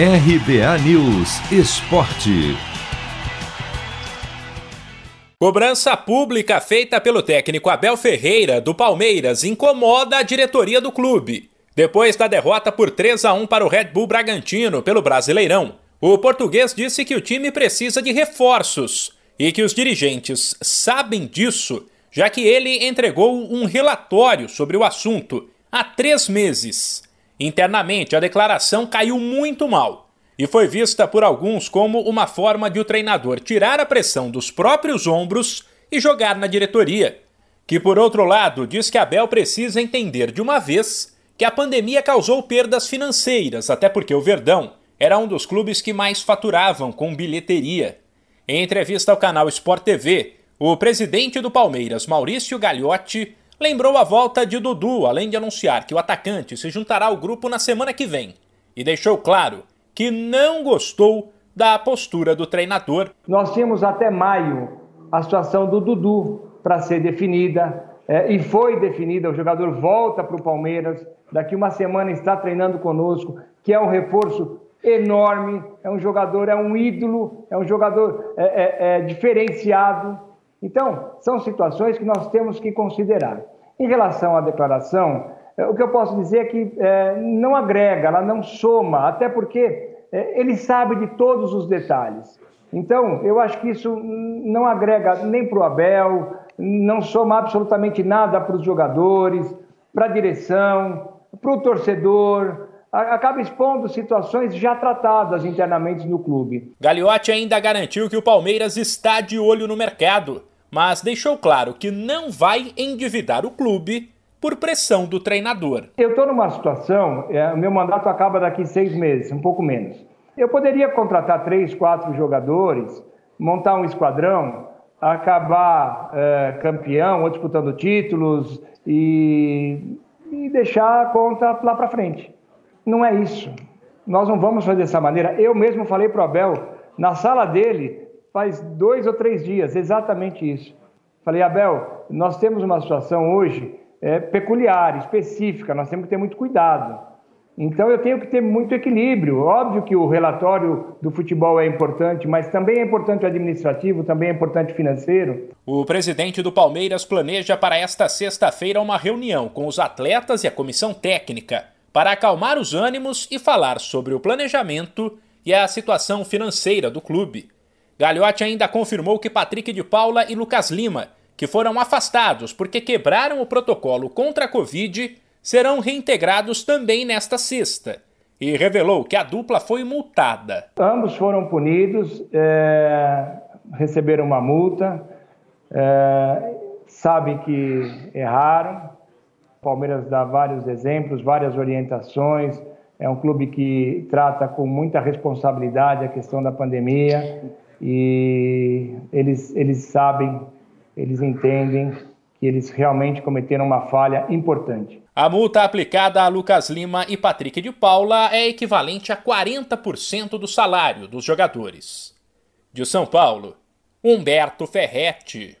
RBA News Esporte. Cobrança pública feita pelo técnico Abel Ferreira do Palmeiras incomoda a diretoria do clube. Depois da derrota por 3 a 1 para o Red Bull Bragantino pelo Brasileirão, o português disse que o time precisa de reforços e que os dirigentes sabem disso, já que ele entregou um relatório sobre o assunto há três meses. Internamente, a declaração caiu muito mal e foi vista por alguns como uma forma de o treinador tirar a pressão dos próprios ombros e jogar na diretoria, que por outro lado diz que Abel precisa entender de uma vez que a pandemia causou perdas financeiras, até porque o Verdão era um dos clubes que mais faturavam com bilheteria. Em entrevista ao canal Sport TV, o presidente do Palmeiras, Maurício Gagliotti, lembrou a volta de Dudu, além de anunciar que o atacante se juntará ao grupo na semana que vem, e deixou claro que não gostou da postura do treinador. Nós tínhamos até maio a situação do Dudu para ser definida, é, e foi definida. O jogador volta para o Palmeiras, daqui uma semana está treinando conosco, que é um reforço enorme, é um jogador, é um ídolo, é um jogador é, é, é diferenciado. Então, são situações que nós temos que considerar. Em relação à declaração, é, o que eu posso dizer é que é, não agrega, ela não soma, até porque é, ele sabe de todos os detalhes. Então, eu acho que isso não agrega nem para o Abel, não soma absolutamente nada para os jogadores, para a direção, para o torcedor, acaba expondo situações já tratadas internamente no clube. Gagliotti ainda garantiu que o Palmeiras está de olho no mercado, mas deixou claro que não vai endividar o clube por pressão do treinador. Eu estou numa situação, é, meu mandato acaba daqui seis meses, um pouco menos. Eu poderia contratar três, quatro jogadores, montar um esquadrão, acabar é, campeão ou disputando títulos e, e deixar a conta lá para frente. Não é isso. Nós não vamos fazer dessa maneira. Eu mesmo falei para o Abel, na sala dele, faz dois ou três dias, exatamente isso. Falei, Abel, nós temos uma situação hoje é, peculiar, específica, nós temos que ter muito cuidado. Então eu tenho que ter muito equilíbrio. Óbvio que o relatório do futebol é importante, mas também é importante o administrativo, também é importante o financeiro. O presidente do Palmeiras planeja para esta sexta-feira uma reunião com os atletas e a comissão técnica para acalmar os ânimos e falar sobre o planejamento e a situação financeira do clube. Gagliotti ainda confirmou que Patrick de Paula e Lucas Lima, que foram afastados porque quebraram o protocolo contra a Covid, serão reintegrados também nesta sexta. E revelou que a dupla foi multada. Ambos foram punidos, é, receberam uma multa, é, que erraram, Palmeiras dá vários exemplos, várias orientações. É um clube que trata com muita responsabilidade a questão da pandemia e eles, eles sabem, eles entendem que eles realmente cometeram uma falha importante. A multa aplicada a Lucas Lima e Patrick de Paula é equivalente a 40% do salário dos jogadores. De São Paulo, Humberto Ferretti.